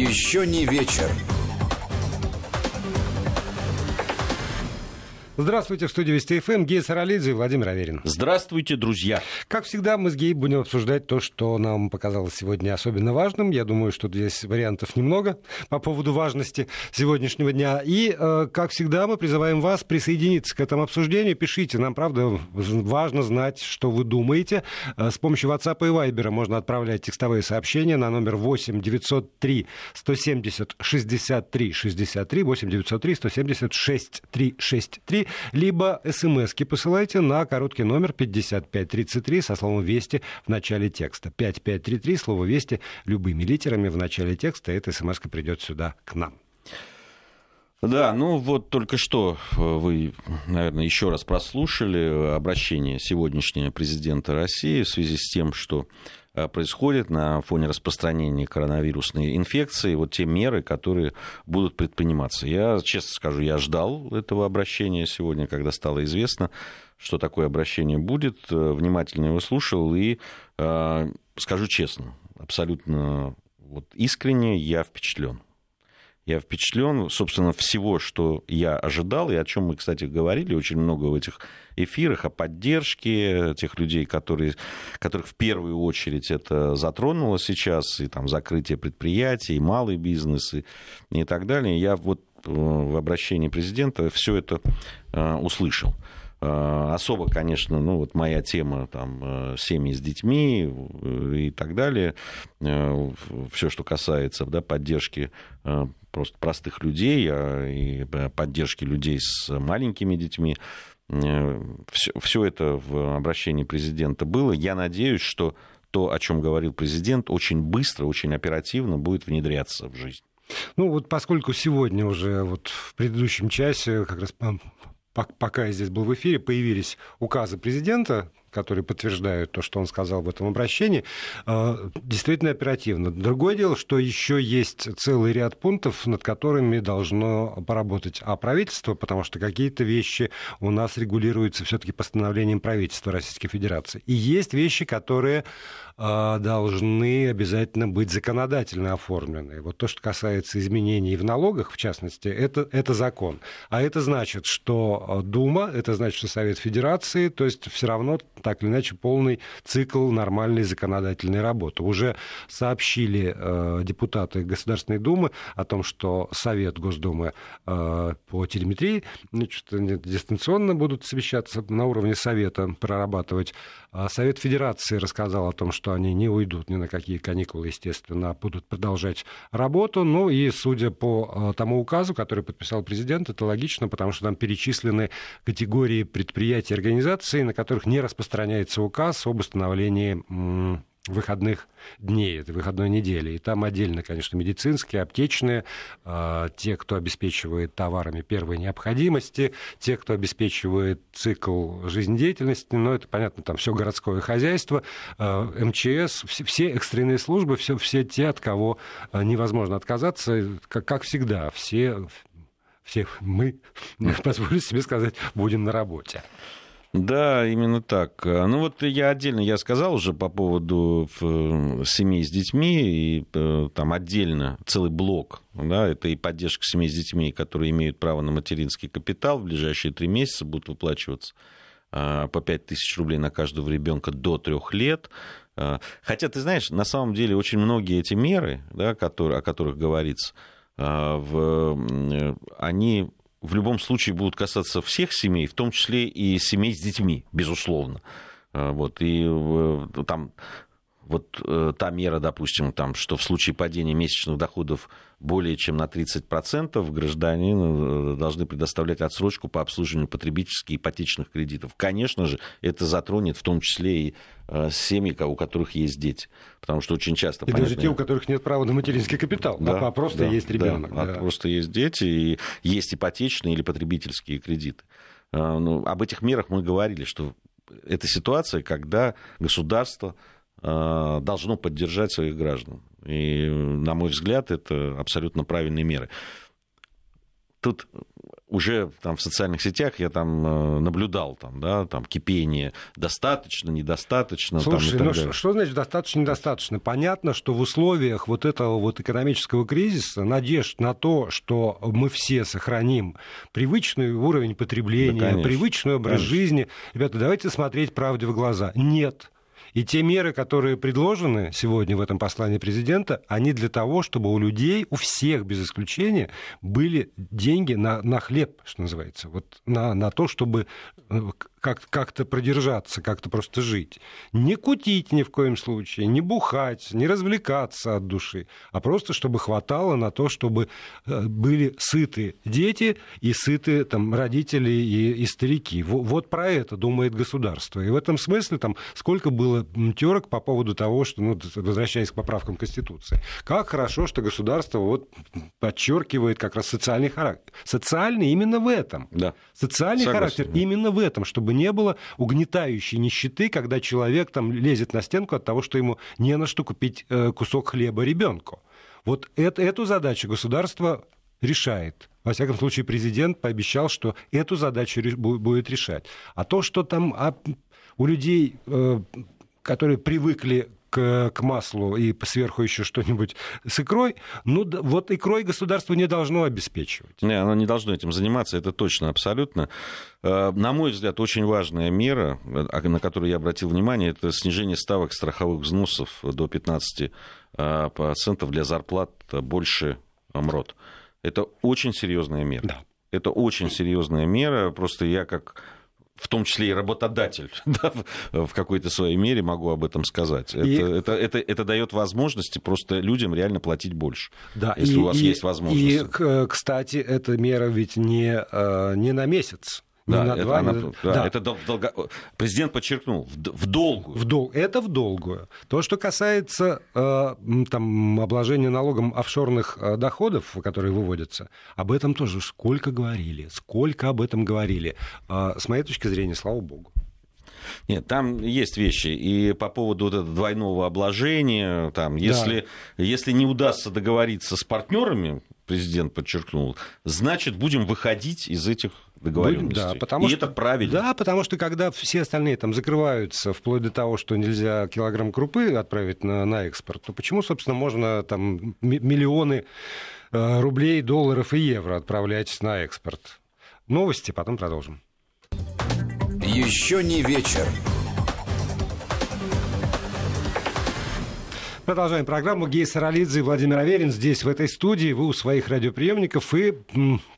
Еще не вечер. Здравствуйте, в студии Вести ФМ, Гея Саралидзе и Владимир Аверин. Здравствуйте, друзья. Как всегда, мы с Геей будем обсуждать то, что нам показалось сегодня особенно важным. Я думаю, что здесь вариантов немного по поводу важности сегодняшнего дня. И, э, как всегда, мы призываем вас присоединиться к этому обсуждению. Пишите, нам, правда, важно знать, что вы думаете. Э, с помощью WhatsApp и Viber можно отправлять текстовые сообщения на номер 8 903 170 63 63 8 903 170 63 63 либо смски посылайте на короткий номер 5533 со словом «Вести» в начале текста. 5533, слово «Вести» любыми литерами в начале текста, эта смс придет сюда к нам. Да, ну вот только что вы, наверное, еще раз прослушали обращение сегодняшнего президента России в связи с тем, что Э, происходит на фоне распространения коронавирусной инфекции, вот те меры, которые будут предприниматься. Я, честно скажу, я ждал этого обращения сегодня, когда стало известно, что такое обращение будет, э, внимательно его слушал и, э, скажу честно, абсолютно вот искренне я впечатлен. Я впечатлен, собственно, всего, что я ожидал, и о чем мы, кстати, говорили очень много в этих эфирах, о поддержке тех людей, которые, которых в первую очередь это затронуло сейчас, и там закрытие предприятий, и малый бизнес, и, и так далее. Я вот э, в обращении президента все это э, услышал. Э, особо, конечно, ну вот моя тема там семьи с детьми и так далее, все, что касается да, поддержки просто простых людей а, и поддержки людей с маленькими детьми, все, все это в обращении президента было. Я надеюсь, что то, о чем говорил президент, очень быстро, очень оперативно будет внедряться в жизнь. Ну вот поскольку сегодня уже вот в предыдущем часе как раз пока я здесь был в эфире, появились указы президента, которые подтверждают то, что он сказал в этом обращении, э, действительно оперативно. Другое дело, что еще есть целый ряд пунктов, над которыми должно поработать а правительство, потому что какие-то вещи у нас регулируются все-таки постановлением правительства Российской Федерации. И есть вещи, которые а, должны обязательно быть законодательно оформлены. Вот то, что касается изменений в налогах, в частности, это, это закон. А это значит, что а, Дума, это значит, что Совет Федерации, то есть все равно так или иначе полный цикл нормальной законодательной работы. Уже сообщили э, депутаты Государственной Думы о том, что Совет Госдумы э, по телеметрии значит, дистанционно будут совещаться на уровне Совета, прорабатывать. А Совет Федерации рассказал о том, что они не уйдут ни на какие каникулы, естественно, а будут продолжать работу. Ну и судя по э, тому указу, который подписал президент, это логично, потому что там перечислены категории предприятий и организаций, на которых не распространяется указ об установлении выходных дней, этой выходной недели. И там отдельно, конечно, медицинские, аптечные, э, те, кто обеспечивает товарами первой необходимости, те, кто обеспечивает цикл жизнедеятельности, ну, это, понятно, там все городское хозяйство, э, МЧС, все, все экстренные службы, все, все те, от кого э, невозможно отказаться, как, как всегда, все, все мы, позволю себе сказать, будем на работе. Да, именно так. Ну вот я отдельно, я сказал уже по поводу э, семей с детьми, и э, там отдельно целый блок, да, это и поддержка семей с детьми, которые имеют право на материнский капитал, в ближайшие три месяца будут выплачиваться а, по 5 тысяч рублей на каждого ребенка до трех лет. А, хотя, ты знаешь, на самом деле очень многие эти меры, да, которые, о которых говорится, а, в, они в любом случае будут касаться всех семей, в том числе и семей с детьми, безусловно. А, вот, и э, там вот э, та мера, допустим, там, что в случае падения месячных доходов более чем на 30% граждане э, должны предоставлять отсрочку по обслуживанию потребительских и ипотечных кредитов. Конечно же, это затронет в том числе и э, семьи, у которых есть дети. Потому что очень часто... И понятно, даже те, у которых нет права на материнский капитал, да, а просто да, есть ребенок. Да, да. просто есть дети, и есть ипотечные или потребительские кредиты. А, ну, об этих мерах мы говорили, что это ситуация, когда государство Э, должно поддержать своих граждан. И, на мой взгляд, это абсолютно правильные меры. Тут уже там в социальных сетях я там э, наблюдал там, да, там кипение достаточно, недостаточно. Слушай, там, ну что, что значит достаточно, недостаточно? Понятно, что в условиях вот этого вот экономического кризиса надежд на то, что мы все сохраним привычный уровень потребления, да, привычный образ конечно. жизни, ребята, давайте смотреть правде в глаза. Нет. И те меры, которые предложены сегодня в этом послании президента, они для того, чтобы у людей, у всех без исключения, были деньги на, на хлеб, что называется, вот на, на то, чтобы э, как- как-то продержаться, как-то просто жить. Не кутить ни в коем случае, не бухать, не развлекаться от души, а просто чтобы хватало на то, чтобы э, были сыты дети и сыты там, родители и, и старики. Вот, вот про это думает государство. И в этом смысле там сколько было терок по поводу того, что, ну, возвращаясь к поправкам Конституции, как хорошо, что государство вот подчеркивает как раз социальный характер. Социальный именно в этом. Да. Социальный Согласен. характер именно в этом, чтобы не было угнетающей нищеты, когда человек там лезет на стенку от того, что ему не на что купить э, кусок хлеба ребенку. Вот это, эту задачу государство решает. Во всяком случае, президент пообещал, что эту задачу будет решать. А то, что там а, у людей, э, которые привыкли к, к маслу и сверху еще что-нибудь с икрой, ну вот икрой государство не должно обеспечивать. Не, оно не должно этим заниматься, это точно, абсолютно. Э, на мой взгляд, очень важная мера, э, на которую я обратил внимание, это снижение ставок страховых взносов до 15% э, для зарплат больше МРОД. Это очень серьезная мера. Да. Это очень серьезная мера. Просто я как в том числе и работодатель, да, в какой-то своей мере могу об этом сказать. И... Это, это, это, это дает возможности просто людям реально платить больше, да, если и, у вас и, есть возможность. И, кстати, эта мера ведь не, не на месяц. Да, на это, два, она, да, да. это долго... президент подчеркнул, в, в долгую. В дол... Это в долгую. То, что касается э, там, обложения налогом офшорных э, доходов, которые выводятся, об этом тоже сколько говорили, сколько об этом говорили. Э, с моей точки зрения, слава богу. Нет, там есть вещи. И по поводу вот этого двойного обложения, там, если, да. если не удастся договориться с партнерами, президент подчеркнул, значит, будем выходить из этих договоренностей. Да, потому и что, это правильно. Да, потому что когда все остальные там закрываются, вплоть до того, что нельзя килограмм крупы отправить на, на экспорт, то почему, собственно, можно там миллионы э, рублей, долларов и евро отправлять на экспорт? Новости, потом продолжим. Еще не вечер. Продолжаем программу. Гей Саралидзе и Владимир Аверин здесь, в этой студии. Вы у своих радиоприемников и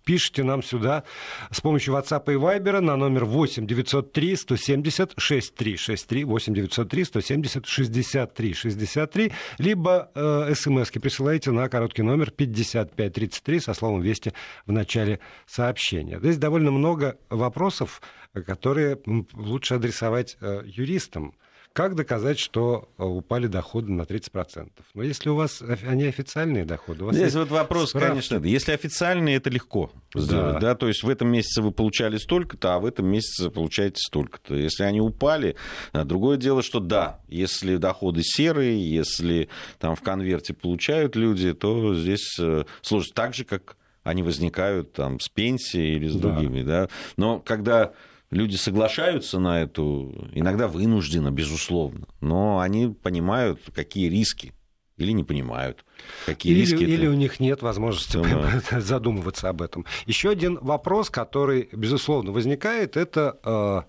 пишите нам сюда с помощью WhatsApp и Viber на номер 8 903 170 6363 8 903 170 63 63 либо э, смс-ки присылайте на короткий номер 5533 со словом «Вести» в начале сообщения. Здесь довольно много вопросов, которые лучше адресовать э, юристам. Как доказать, что э, упали доходы на 30%? Но если у вас они официальные доходы... У вас Здесь вот вопрос, справки. конечно, если официальные, это легко сделать. Да. Да? То есть в этом месяце вы получали столько-то, а в этом месяце получаете столько-то. Если они упали, другое дело, что да, если доходы серые, если там в конверте получают люди, то здесь э, сложно. Так же, как они возникают там с пенсией или с да. другими. Да? Но когда люди соглашаются на эту, иногда вынужденно, безусловно, но они понимают, какие риски или не понимают, какие или, риски. Или это... у них нет возможности да. задумываться об этом. Еще один вопрос, который, безусловно, возникает, это э,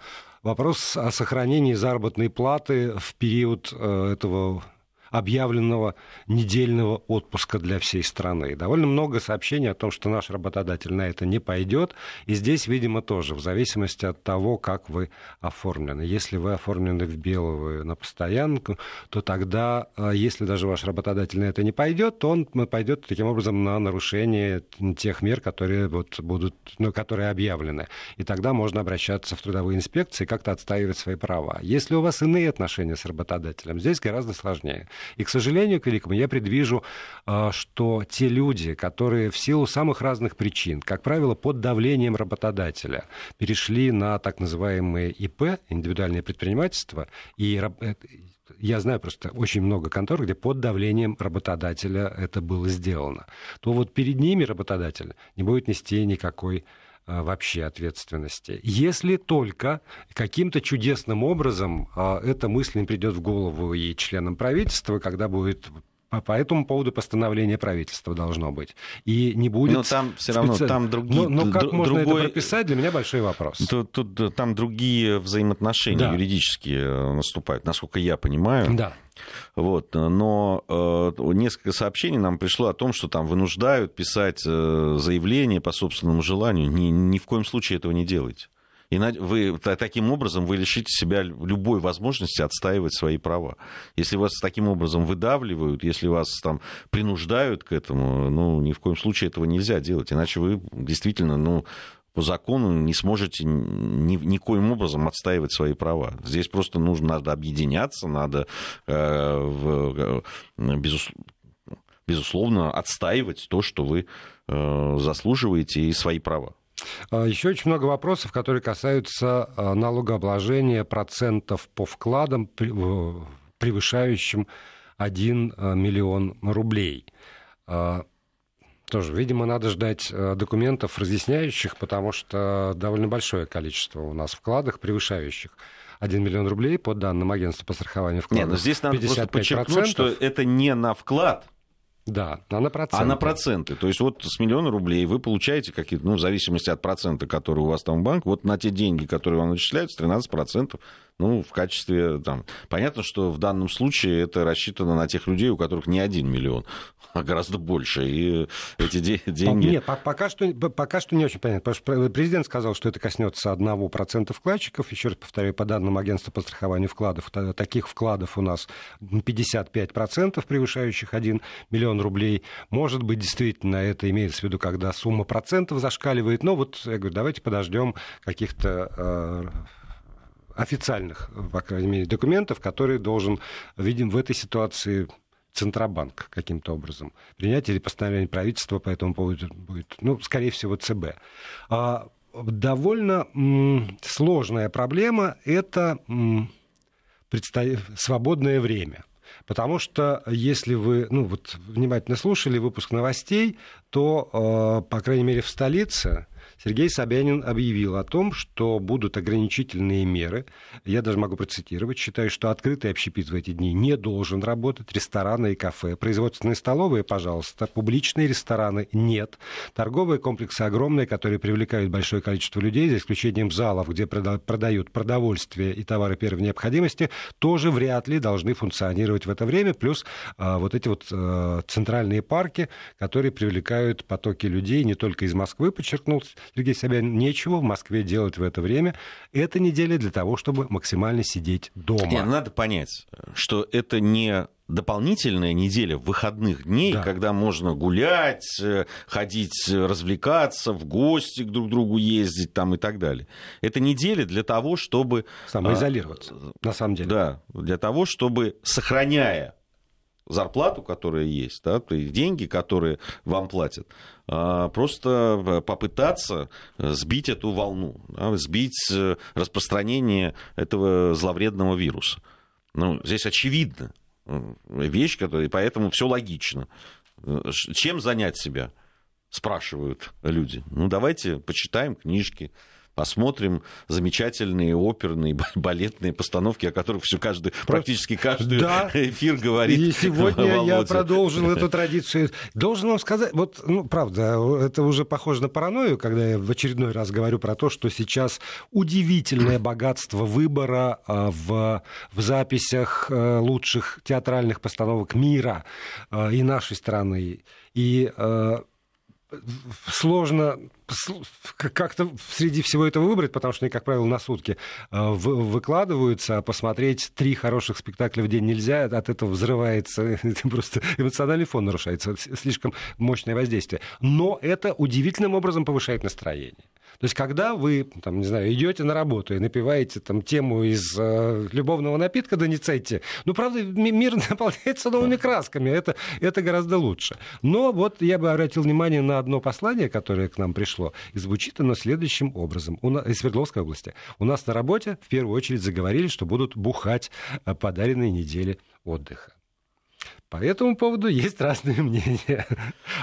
вопрос о сохранении заработной платы в период э, этого объявленного недельного отпуска для всей страны. Довольно много сообщений о том, что наш работодатель на это не пойдет. И здесь, видимо, тоже, в зависимости от того, как вы оформлены. Если вы оформлены в белую на постоянку, то тогда, а, если даже ваш работодатель на это не пойдет, то он пойдет таким образом на нарушение тех мер, которые вот будут, ну, которые объявлены. И тогда можно обращаться в трудовые инспекции и как-то отстаивать свои права. Если у вас иные отношения с работодателем, здесь гораздо сложнее. И, к сожалению, к великому, я предвижу, а, что те люди, которые в силу самых разных причин, как правило, под давлением работодателя, перешли на так называемые ИП, индивидуальное предпринимательство, и э, я знаю просто очень много контор, где под давлением работодателя это было сделано, то вот перед ними работодатель не будет нести никакой вообще ответственности. Если только каким-то чудесным образом эта мысль не придет в голову и членам правительства, когда будет по этому поводу постановление правительства должно быть. И не будет... Но там все равно, специ... там другие... Но, но как д- можно другой... это прописать, для меня большой вопрос. Тут, тут, там другие взаимоотношения да. юридические э, наступают, насколько я понимаю. Да. Вот, но э, несколько сообщений нам пришло о том, что там вынуждают писать э, заявление по собственному желанию. Ни, ни в коем случае этого не делайте. И вы, таким образом вы лишите себя любой возможности отстаивать свои права. Если вас таким образом выдавливают, если вас там принуждают к этому, ну, ни в коем случае этого нельзя делать. Иначе вы действительно, ну, по закону не сможете ни, никоим образом отстаивать свои права. Здесь просто нужно, надо объединяться, надо, э, в, э, безус, безусловно, отстаивать то, что вы э, заслуживаете, и свои права. А, Еще очень много вопросов, которые касаются а, налогообложения процентов по вкладам, превышающим 1 а, миллион рублей. Тоже, видимо, надо ждать документов разъясняющих, потому что довольно большое количество у нас вкладов, превышающих 1 миллион рублей, по данным агентства по страхованию вкладов. Нет, но здесь надо просто подчеркнуть, что это не на вклад, да, а на проценты. А на проценты. То есть вот с миллиона рублей вы получаете какие-то, ну, в зависимости от процента, который у вас там банк, вот на те деньги, которые вам начисляются, 13% ну, в качестве, там, понятно, что в данном случае это рассчитано на тех людей, у которых не один миллион, а гораздо больше, и эти деньги... Нет, пока что, пока что не очень понятно, потому что президент сказал, что это коснется 1% вкладчиков, еще раз повторяю, по данным агентства по страхованию вкладов, таких вкладов у нас 55% превышающих 1 миллион рублей. Может быть, действительно, это имеется в виду, когда сумма процентов зашкаливает, но вот, я говорю, давайте подождем каких-то э, официальных, по крайней мере, документов, которые должен, видим, в этой ситуации Центробанк каким-то образом принять или постановление правительства по этому поводу будет, ну, скорее всего, ЦБ. А, довольно м, сложная проблема – это м, предстоя... свободное время. Потому что если вы ну, вот, внимательно слушали выпуск новостей, то, э, по крайней мере, в столице Сергей Собянин объявил о том, что будут ограничительные меры. Я даже могу процитировать. Считаю, что открытый общепит в эти дни не должен работать. Рестораны и кафе. Производственные столовые, пожалуйста. Публичные рестораны нет. Торговые комплексы огромные, которые привлекают большое количество людей, за исключением залов, где продают продовольствие и товары первой необходимости, тоже вряд ли должны функционировать в это время. Плюс а, вот эти вот а, центральные парки, которые привлекают потоки людей не только из Москвы, подчеркнул Сергей Собянин, нечего в Москве делать в это время. Это неделя для того, чтобы максимально сидеть дома. Нет, надо понять, что это не дополнительная неделя выходных дней, да. когда можно гулять, э, ходить, развлекаться, в гости к друг другу ездить там и так далее. Это неделя для того, чтобы... Самоизолироваться, а, на самом деле. Да, для того, чтобы, сохраняя зарплату, которая есть, да, то есть деньги, которые вам платят, а, просто попытаться сбить эту волну, да, сбить э, распространение этого зловредного вируса. Ну, здесь очевидно вещь, которая, поэтому все логично. Чем занять себя? Спрашивают люди. Ну, давайте почитаем книжки, посмотрим замечательные оперные, балетные постановки, о которых все каждый, практически каждый да. эфир говорит. И сегодня Володя. я продолжил эту традицию. Должен вам сказать, вот, ну, правда, это уже похоже на паранойю, когда я в очередной раз говорю про то, что сейчас удивительное богатство выбора а, в, в записях а, лучших театральных постановок мира а, и нашей страны. И сложно как-то среди всего этого выбрать, потому что они, как правило, на сутки э, выкладываются, а посмотреть три хороших спектакля в день нельзя, от этого взрывается, просто эмоциональный фон нарушается, слишком мощное воздействие. Но это удивительным образом повышает настроение. То есть, когда вы, там, не знаю, идете на работу и напиваете там тему из э, любовного напитка Доницетти, ну, правда, мир наполняется новыми красками, это, это гораздо лучше. Но вот я бы обратил внимание на одно послание, которое к нам пришло, и звучит оно следующим образом. У нас, из Свердловской области. У нас на работе в первую очередь заговорили, что будут бухать э, подаренные недели отдыха. По этому поводу есть разные мнения.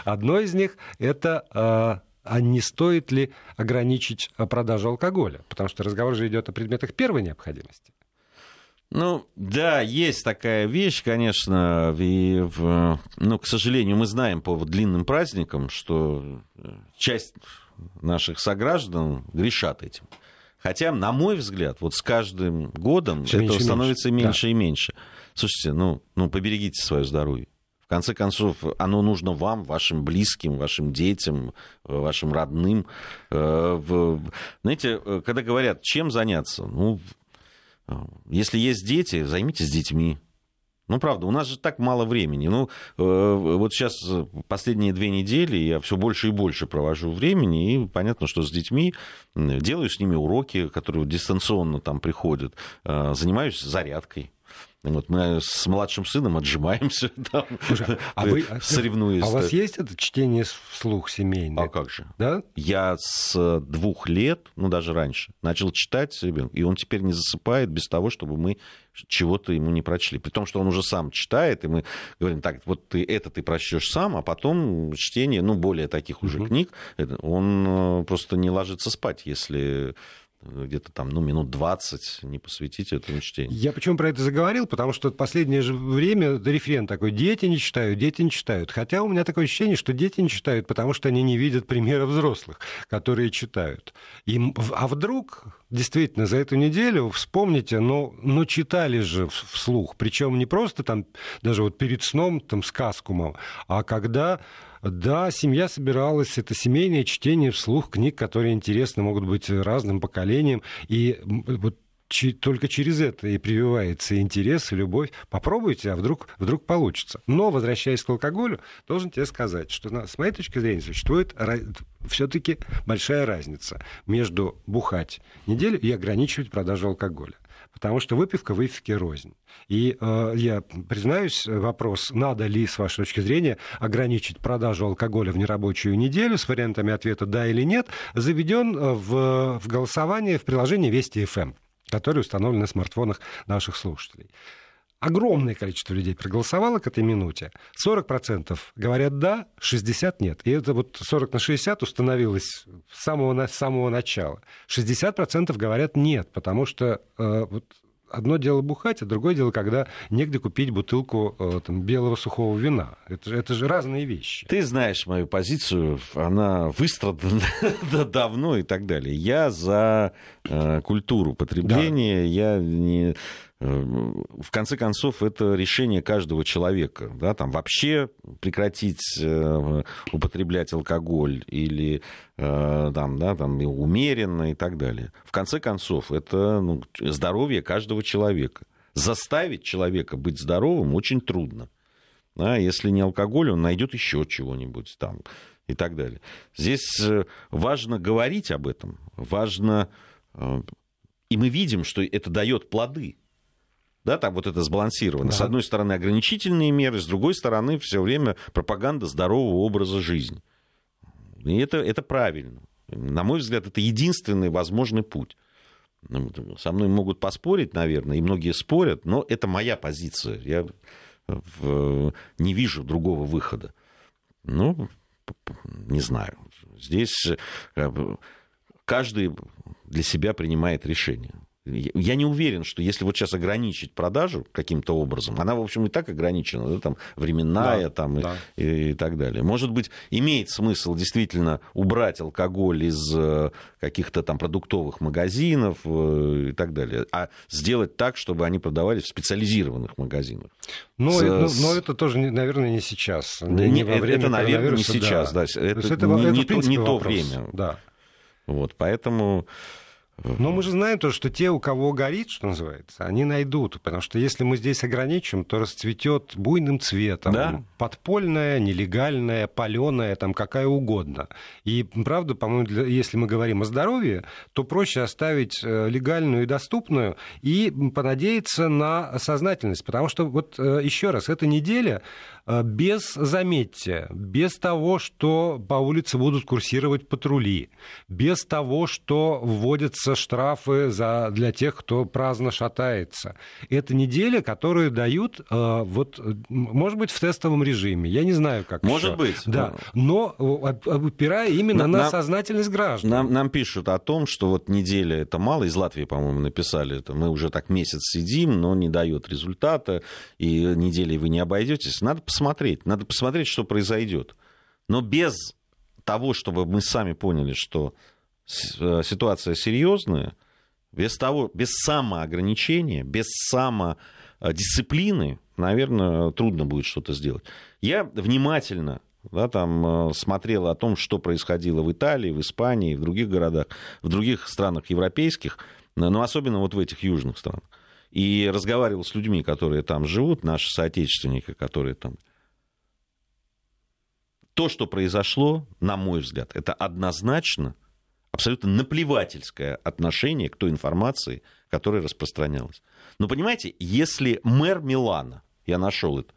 Одно из них – это э, а не стоит ли ограничить продажу алкоголя? Потому что разговор же идет о предметах первой необходимости. Ну, да, есть такая вещь, конечно, и, ну, к сожалению, мы знаем по длинным праздникам, что часть наших сограждан грешат этим. Хотя, на мой взгляд, вот с каждым годом Все этого меньше становится меньше, меньше да. и меньше. Слушайте, ну, ну, поберегите свое здоровье. Конце концов, оно нужно вам, вашим близким, вашим детям, вашим родным. Э, знаете, э, когда говорят, чем заняться, ну, если есть дети, займитесь детьми. Ну, правда, у нас же так мало времени. Ну, э, вот сейчас последние две недели я все больше и больше провожу времени, и понятно, что с детьми делаю с ними уроки, которые дистанционно там приходят, э, занимаюсь зарядкой. Вот мы с младшим сыном отжимаемся, там, Слушай, а вы, соревнуясь. А у вас есть это чтение вслух семейное? А как же? Да? Я с двух лет, ну даже раньше, начал читать ребенку, и он теперь не засыпает без того, чтобы мы чего-то ему не прочли. При том, что он уже сам читает, и мы говорим, так, вот ты это ты прочтешь сам, а потом чтение, ну, более таких уже угу. книг, он э, просто не ложится спать, если где-то там, ну, минут 20 не посвятить этому чтению. Я почему про это заговорил? Потому что в последнее же время референ такой, дети не читают, дети не читают. Хотя у меня такое ощущение, что дети не читают, потому что они не видят примера взрослых, которые читают. И, а вдруг, действительно, за эту неделю, вспомните, но, ну, но ну, читали же вслух, причем не просто там, даже вот перед сном, там, сказку, а когда да, семья собиралась, это семейное чтение вслух книг, которые интересны, могут быть разным поколениям. И вот только через это и прививается интерес и любовь. Попробуйте, а вдруг, вдруг получится. Но, возвращаясь к алкоголю, должен тебе сказать, что с моей точки зрения существует все-таки большая разница между бухать неделю и ограничивать продажу алкоголя потому что выпивка выпивки рознь. И э, я признаюсь, вопрос, надо ли, с вашей точки зрения, ограничить продажу алкоголя в нерабочую неделю с вариантами ответа «да» или «нет», заведен э, в, в голосование в приложении Вести ФМ, эм», которое установлено на смартфонах наших слушателей. Огромное количество людей проголосовало к этой минуте. 40% говорят «да», 60% нет. И это вот 40 на 60 установилось с самого, с самого начала. 60% говорят «нет», потому что э, вот одно дело бухать, а другое дело, когда негде купить бутылку э, там, белого сухого вина. Это, это же разные вещи. Ты знаешь мою позицию, она выстрадана давно и так далее. Я за э, культуру потребления, да. я не в конце концов, это решение каждого человека. Да, там вообще прекратить э, употреблять алкоголь или э, там, да, там, умеренно и так далее. В конце концов, это ну, здоровье каждого человека. Заставить человека быть здоровым очень трудно. Да, если не алкоголь, он найдет еще чего-нибудь там и так далее. Здесь э, важно говорить об этом, важно... И мы видим, что это дает плоды да, там вот это сбалансировано. Да. С одной стороны ограничительные меры, с другой стороны все время пропаганда здорового образа жизни. И это, это правильно. На мой взгляд, это единственный возможный путь. Ну, со мной могут поспорить, наверное, и многие спорят, но это моя позиция. Я в... не вижу другого выхода. Ну, не знаю. Здесь э, каждый для себя принимает решение. Я не уверен, что если вот сейчас ограничить продажу каким-то образом, она, в общем, и так ограничена, да, там, временная да, там, да. И, и так далее. Может быть, имеет смысл действительно убрать алкоголь из э, каких-то там продуктовых магазинов э, и так далее, а сделать так, чтобы они продавались в специализированных магазинах. Но, С... но, но это тоже, наверное, не сейчас. Не, не во время это, наверное, не сейчас. Да. Да. Это, это, не, это, не, то, не то время. Да. Вот, поэтому но мы же знаем то, что те, у кого горит, что называется, они найдут. Потому что если мы здесь ограничим, то расцветет буйным цветом. Да? Подпольная, нелегальная, паленая, там какая угодно. И правда, по-моему, для, если мы говорим о здоровье, то проще оставить э, легальную и доступную и понадеяться на сознательность. Потому что вот э, еще раз, эта неделя без, заметьте, без того, что по улице будут курсировать патрули, без того, что вводятся штрафы за, для тех, кто праздно шатается. Это неделя, которые дают, э, вот, может быть, в тестовом режиме, я не знаю, как Может еще. быть. Да, но опирая именно на, на сознательность граждан. Нам, нам пишут о том, что вот неделя это мало, из Латвии, по-моему, написали это, мы уже так месяц сидим, но не дает результата, и неделей вы не обойдетесь. Надо посмотреть, надо посмотреть, что произойдет. Но без того, чтобы мы сами поняли, что э, ситуация серьезная, без того, без самоограничения, без самодисциплины, наверное, трудно будет что-то сделать. Я внимательно да, там э, смотрел о том, что происходило в Италии, в Испании, в других городах, в других странах европейских, но особенно вот в этих южных странах. И разговаривал с людьми, которые там живут, наши соотечественники, которые там... То, что произошло, на мой взгляд, это однозначно абсолютно наплевательское отношение к той информации, которая распространялась. Но понимаете, если мэр Милана, я нашел это,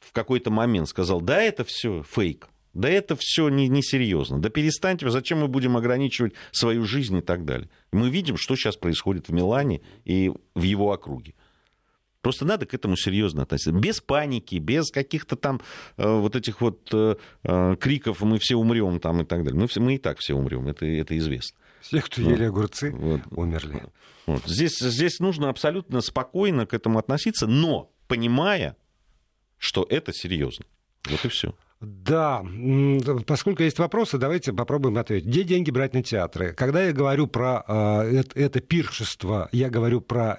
в какой-то момент сказал, да, это все фейк, да это все не, не. Да перестаньте, зачем мы будем ограничивать свою жизнь и так далее. Мы видим, что сейчас происходит в Милане и в его округе. Просто надо к этому серьезно относиться. Без паники, без каких-то там э, вот этих вот э, э, криков «мы все умрем» там и так далее. Мы, все, мы и так все умрем, это, это известно. Все, кто ели огурцы, вот. умерли. Вот. Здесь, здесь нужно абсолютно спокойно к этому относиться, но понимая, что это серьезно. Вот и все. Да, поскольку есть вопросы, давайте попробуем ответить. Где деньги брать на театры? Когда я говорю про э, это, пиршество, я говорю про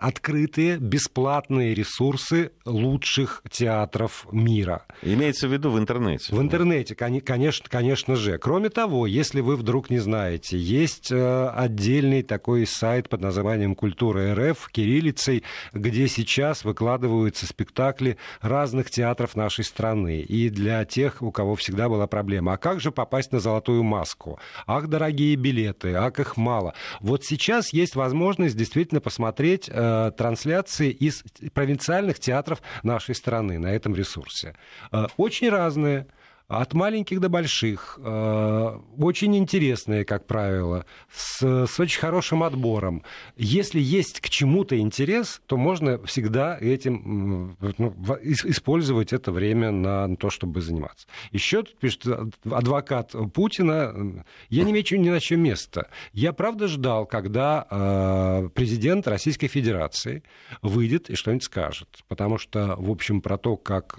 открытые, бесплатные ресурсы лучших театров мира. Имеется в виду в интернете. В интернете, конечно, конечно же. Кроме того, если вы вдруг не знаете, есть э, отдельный такой сайт под названием «Культура РФ» кириллицей, где сейчас выкладываются спектакли разных театров нашей страны. И для тех, у кого всегда была проблема. А как же попасть на золотую маску? Ах, дорогие билеты, ах, их мало. Вот сейчас есть возможность действительно посмотреть э, трансляции из провинциальных театров нашей страны на этом ресурсе. Э, очень разные от маленьких до больших, э, очень интересные, как правило, с, с очень хорошим отбором. Если есть к чему-то интерес, то можно всегда этим ну, использовать это время на то, чтобы заниматься. Еще тут пишет адвокат Путина, я не имею ни на чем места. Я правда ждал, когда э, президент Российской Федерации выйдет и что-нибудь скажет. Потому что, в общем, про то, как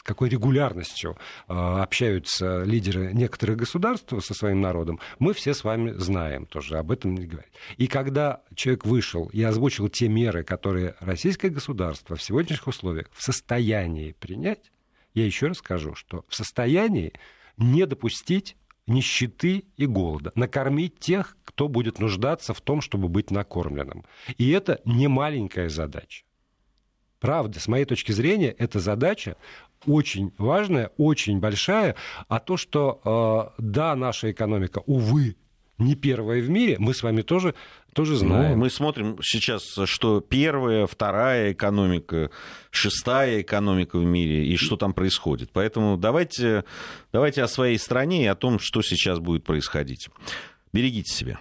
с какой регулярностью э, общаются лидеры некоторых государств со своим народом, мы все с вами знаем тоже, об этом не говорить. И когда человек вышел и озвучил те меры, которые российское государство в сегодняшних условиях в состоянии принять, я еще раз скажу, что в состоянии не допустить нищеты и голода, накормить тех, кто будет нуждаться в том, чтобы быть накормленным. И это не маленькая задача. Правда, с моей точки зрения, эта задача очень важная, очень большая, а то, что, э, да, наша экономика, увы, не первая в мире, мы с вами тоже, тоже ну, знаем. Ну, мы смотрим сейчас, что первая, вторая экономика, шестая экономика в мире и что там происходит. Поэтому давайте, давайте о своей стране и о том, что сейчас будет происходить. Берегите себя.